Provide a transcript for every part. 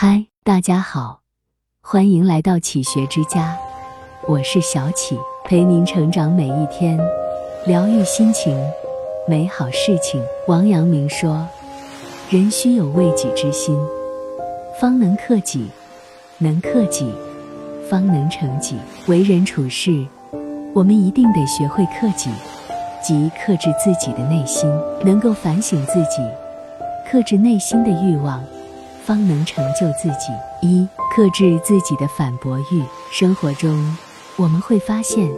嗨，大家好，欢迎来到启学之家，我是小启，陪您成长每一天，疗愈心情，美好事情。王阳明说：“人须有为己之心，方能克己；能克己，方能成己。为人处事，我们一定得学会克己，即克制自己的内心，能够反省自己，克制内心的欲望。”方能成就自己。一、克制自己的反驳欲。生活中，我们会发现，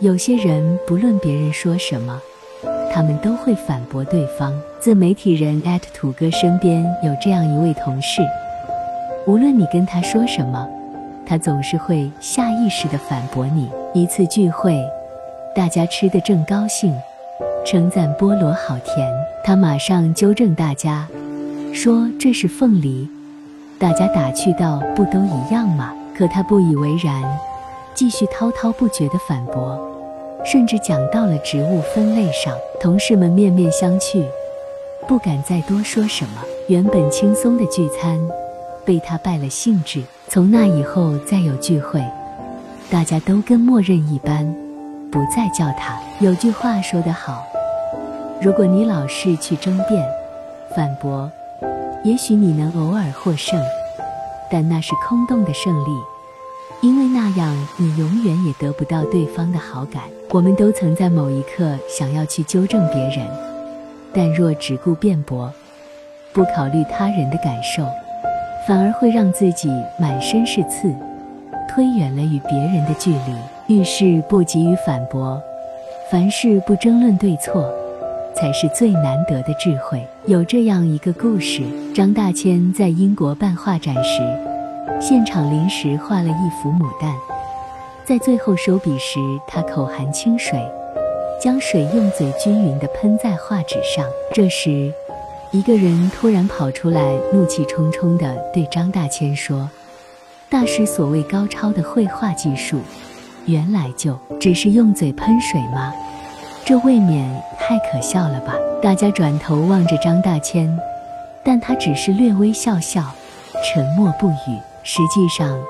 有些人不论别人说什么，他们都会反驳对方。自媒体人土哥身边有这样一位同事，无论你跟他说什么，他总是会下意识地反驳你。一次聚会，大家吃得正高兴，称赞菠萝好甜，他马上纠正大家。说这是凤梨，大家打趣道：“不都一样吗？”可他不以为然，继续滔滔不绝地反驳，甚至讲到了植物分类上。同事们面面相觑，不敢再多说什么。原本轻松的聚餐，被他败了兴致。从那以后，再有聚会，大家都跟默认一般，不再叫他。有句话说得好：“如果你老是去争辩、反驳。”也许你能偶尔获胜，但那是空洞的胜利，因为那样你永远也得不到对方的好感。我们都曾在某一刻想要去纠正别人，但若只顾辩驳，不考虑他人的感受，反而会让自己满身是刺，推远了与别人的距离。遇事不急于反驳，凡事不争论对错。才是最难得的智慧。有这样一个故事：张大千在英国办画展时，现场临时画了一幅牡丹，在最后收笔时，他口含清水，将水用嘴均匀地喷在画纸上。这时，一个人突然跑出来，怒气冲冲地对张大千说：“大师所谓高超的绘画技术，原来就只是用嘴喷水吗？”这未免太可笑了吧！大家转头望着张大千，但他只是略微笑笑，沉默不语。实际上，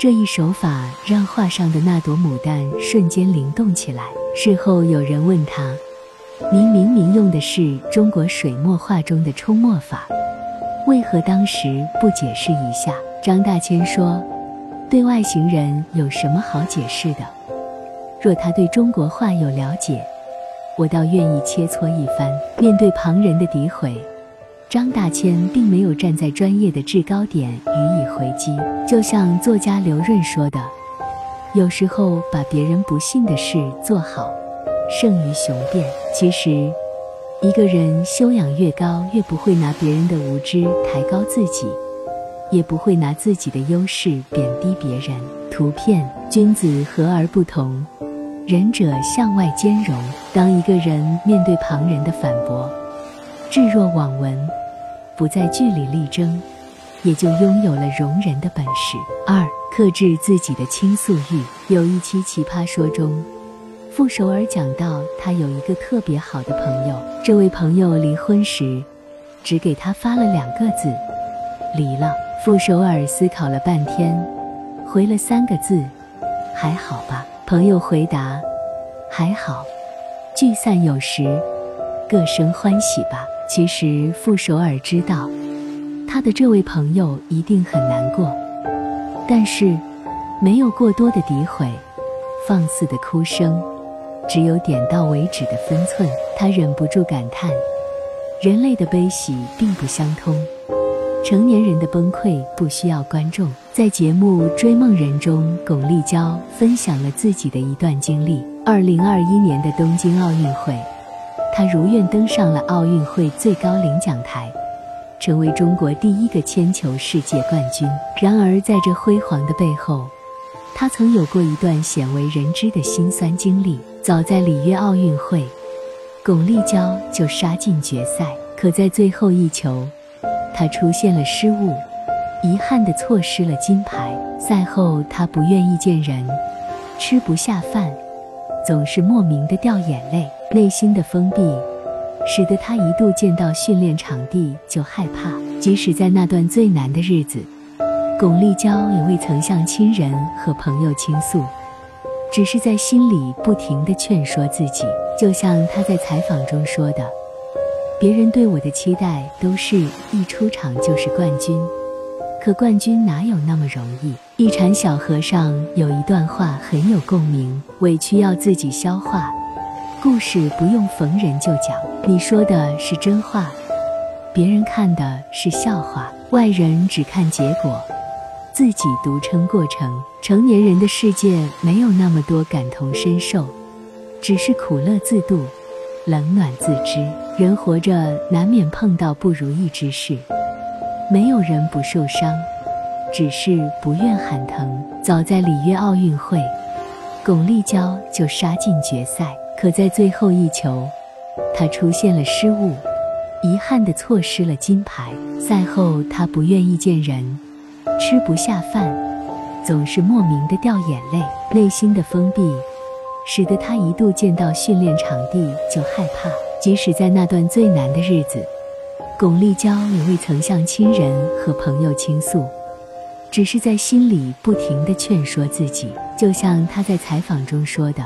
这一手法让画上的那朵牡丹瞬间灵动起来。事后有人问他：“您明明用的是中国水墨画中的冲墨法，为何当时不解释一下？”张大千说：“对外行人有什么好解释的？若他对中国画有了解。”我倒愿意切磋一番。面对旁人的诋毁，张大千并没有站在专业的制高点予以回击。就像作家刘润说的：“有时候把别人不信的事做好，胜于雄辩。”其实，一个人修养越高，越不会拿别人的无知抬高自己，也不会拿自己的优势贬低别人。图片：君子和而不同。仁者向外兼容。当一个人面对旁人的反驳，置若罔闻，不在据理力争，也就拥有了容人的本事。二、克制自己的倾诉欲。有一期《奇葩说》中，傅首尔讲到他有一个特别好的朋友，这位朋友离婚时，只给他发了两个字：“离了。”傅首尔思考了半天，回了三个字：“还好吧。”朋友回答：“还好，聚散有时，各生欢喜吧。”其实傅首尔知道，他的这位朋友一定很难过，但是没有过多的诋毁、放肆的哭声，只有点到为止的分寸。他忍不住感叹：人类的悲喜并不相通。成年人的崩溃不需要观众。在节目《追梦人》中，巩立姣分享了自己的一段经历。二零二一年的东京奥运会，她如愿登上了奥运会最高领奖台，成为中国第一个铅球世界冠军。然而，在这辉煌的背后，她曾有过一段鲜为人知的辛酸经历。早在里约奥运会，巩立姣就杀进决赛，可在最后一球。他出现了失误，遗憾地错失了金牌。赛后，他不愿意见人，吃不下饭，总是莫名的掉眼泪，内心的封闭，使得他一度见到训练场地就害怕。即使在那段最难的日子，巩立姣也未曾向亲人和朋友倾诉，只是在心里不停地劝说自己。就像她在采访中说的：“别人对我的期待都是一出场就是冠军，可冠军哪有那么容易？”一禅小和尚有一段话很有共鸣：委屈要自己消化，故事不用逢人就讲。你说的是真话。别人看的是笑话，外人只看结果，自己独撑过程。成年人的世界没有那么多感同身受，只是苦乐自度，冷暖自知。人活着难免碰到不如意之事，没有人不受伤，只是不愿喊疼。早在里约奥运会，巩立姣就杀进决赛，可在最后一球，她出现了失误。遗憾地错失了金牌。赛后，他不愿意见人，吃不下饭，总是莫名的掉眼泪，内心的封闭，使得他一度见到训练场地就害怕。即使在那段最难的日子，巩立姣也未曾向亲人和朋友倾诉，只是在心里不停地劝说自己。就像他在采访中说的：“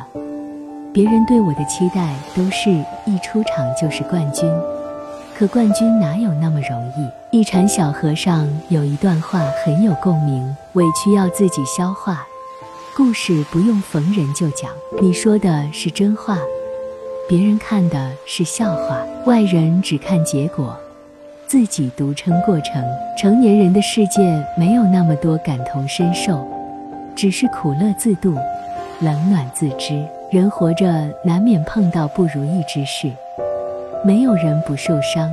别人对我的期待都是一出场就是冠军。”可冠军哪有那么容易？一禅小和尚有一段话很有共鸣：委屈要自己消化，故事不用逢人就讲。你说的是真话，别人看的是笑话，外人只看结果，自己独撑过程。成年人的世界没有那么多感同身受，只是苦乐自度，冷暖自知。人活着难免碰到不如意之事。没有人不受伤，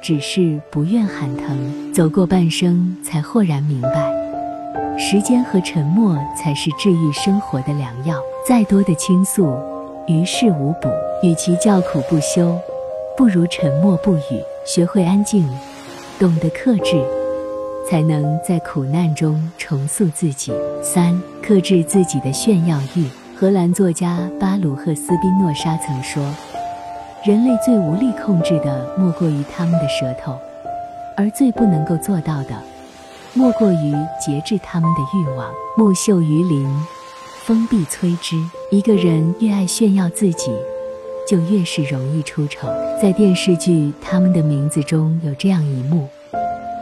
只是不愿喊疼。走过半生，才豁然明白，时间和沉默才是治愈生活的良药。再多的倾诉，于事无补。与其叫苦不休，不如沉默不语。学会安静，懂得克制，才能在苦难中重塑自己。三、克制自己的炫耀欲。荷兰作家巴鲁赫斯宾诺莎曾说。人类最无力控制的，莫过于他们的舌头；而最不能够做到的，莫过于节制他们的欲望。木秀于林，风必摧之。一个人越爱炫耀自己，就越是容易出丑。在电视剧《他们的名字》中有这样一幕：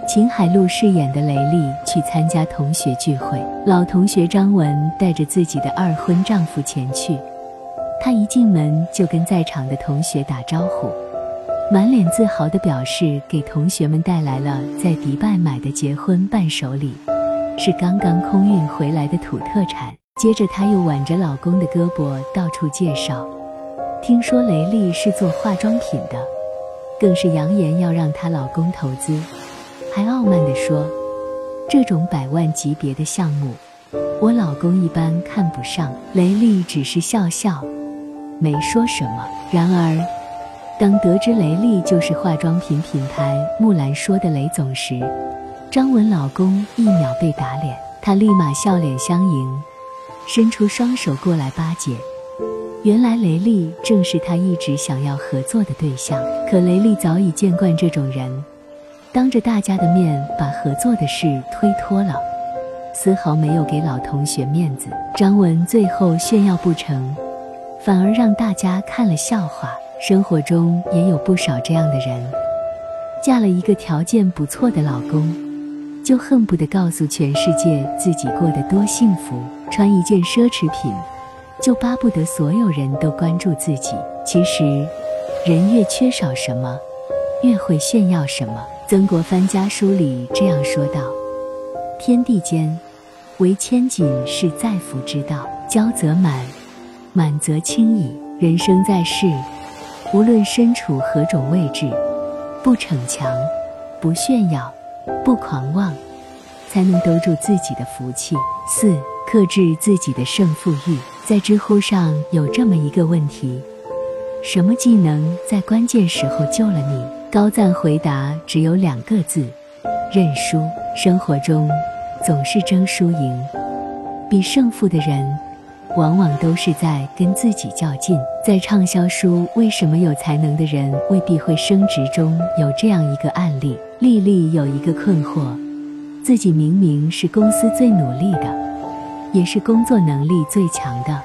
秦海璐饰演的雷丽去参加同学聚会，老同学张文带着自己的二婚丈夫前去。她一进门就跟在场的同学打招呼，满脸自豪地表示给同学们带来了在迪拜买的结婚伴手礼，是刚刚空运回来的土特产。接着，她又挽着老公的胳膊到处介绍，听说雷丽是做化妆品的，更是扬言要让她老公投资，还傲慢地说：“这种百万级别的项目，我老公一般看不上。”雷丽只是笑笑。没说什么。然而，当得知雷丽就是化妆品品牌木兰说的雷总时，张文老公一秒被打脸。他立马笑脸相迎，伸出双手过来巴结。原来雷丽正是他一直想要合作的对象。可雷丽早已见惯这种人，当着大家的面把合作的事推脱了，丝毫没有给老同学面子。张文最后炫耀不成。反而让大家看了笑话。生活中也有不少这样的人，嫁了一个条件不错的老公，就恨不得告诉全世界自己过得多幸福；穿一件奢侈品，就巴不得所有人都关注自己。其实，人越缺少什么，越会炫耀什么。曾国藩家书里这样说道：“天地间，唯千金是在福之道，骄则满。”满则轻矣。人生在世，无论身处何种位置，不逞强，不炫耀，不狂妄，才能兜住自己的福气。四、克制自己的胜负欲。在知乎上有这么一个问题：什么技能在关键时候救了你？高赞回答只有两个字：认输。生活中总是争输赢，比胜负的人。往往都是在跟自己较劲。在畅销书《为什么有才能的人未必会升职》中有这样一个案例：丽丽有一个困惑，自己明明是公司最努力的，也是工作能力最强的，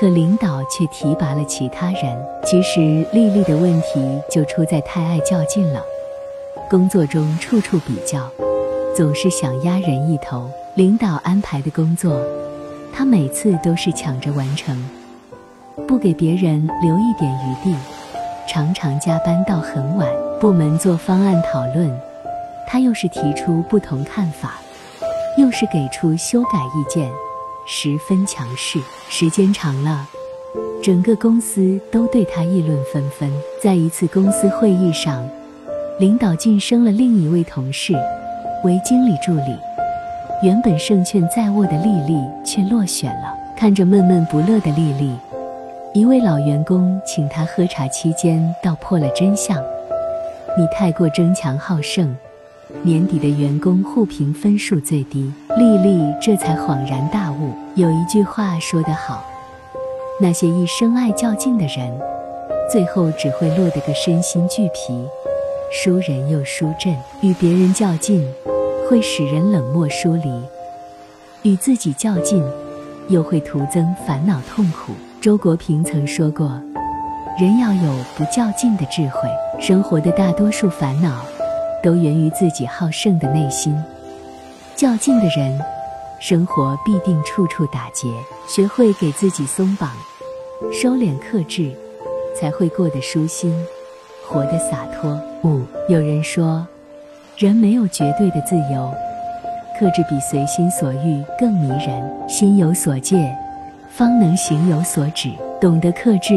可领导却提拔了其他人。其实丽丽的问题就出在太爱较劲了，工作中处处比较，总是想压人一头。领导安排的工作，她每次都是抢着完成。不给别人留一点余地，常常加班到很晚。部门做方案讨论，他又是提出不同看法，又是给出修改意见，十分强势。时间长了，整个公司都对他议论纷纷。在一次公司会议上，领导晋升了另一位同事为经理助理，原本胜券在握的丽丽却落选了。看着闷闷不乐的丽丽。一位老员工请她喝茶期间，道破了真相：“你太过争强好胜，年底的员工互评分数最低。”丽丽这才恍然大悟。有一句话说得好：“那些一生爱较劲的人，最后只会落得个身心俱疲，输人又输阵。与别人较劲，会使人冷漠疏离；与自己较劲，又会徒增烦恼痛苦。”周国平曾说过：“人要有不较劲的智慧。生活的大多数烦恼，都源于自己好胜的内心。较劲的人，生活必定处处打结。学会给自己松绑，收敛克制，才会过得舒心，活得洒脱。”五，有人说，人没有绝对的自由，克制比随心所欲更迷人。心有所戒。方能行有所止，懂得克制，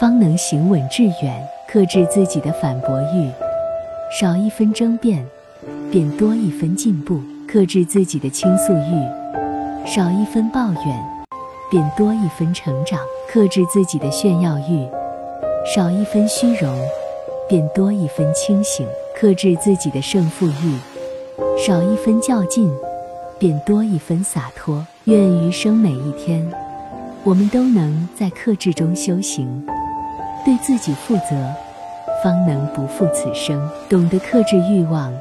方能行稳致远。克制自己的反驳欲，少一分争辩，便多一分进步；克制自己的倾诉欲，少一分抱怨，便多一分成长；克制自己的炫耀欲，少一分虚荣，便多一分清醒；克制自己的胜负欲，少一分较劲，便多一分洒脱。愿余生每一天。我们都能在克制中修行，对自己负责，方能不负此生。懂得克制欲望，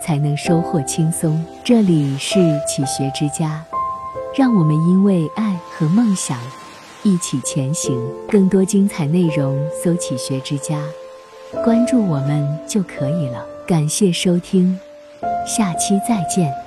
才能收获轻松。这里是启学之家，让我们因为爱和梦想一起前行。更多精彩内容，搜“启学之家”，关注我们就可以了。感谢收听，下期再见。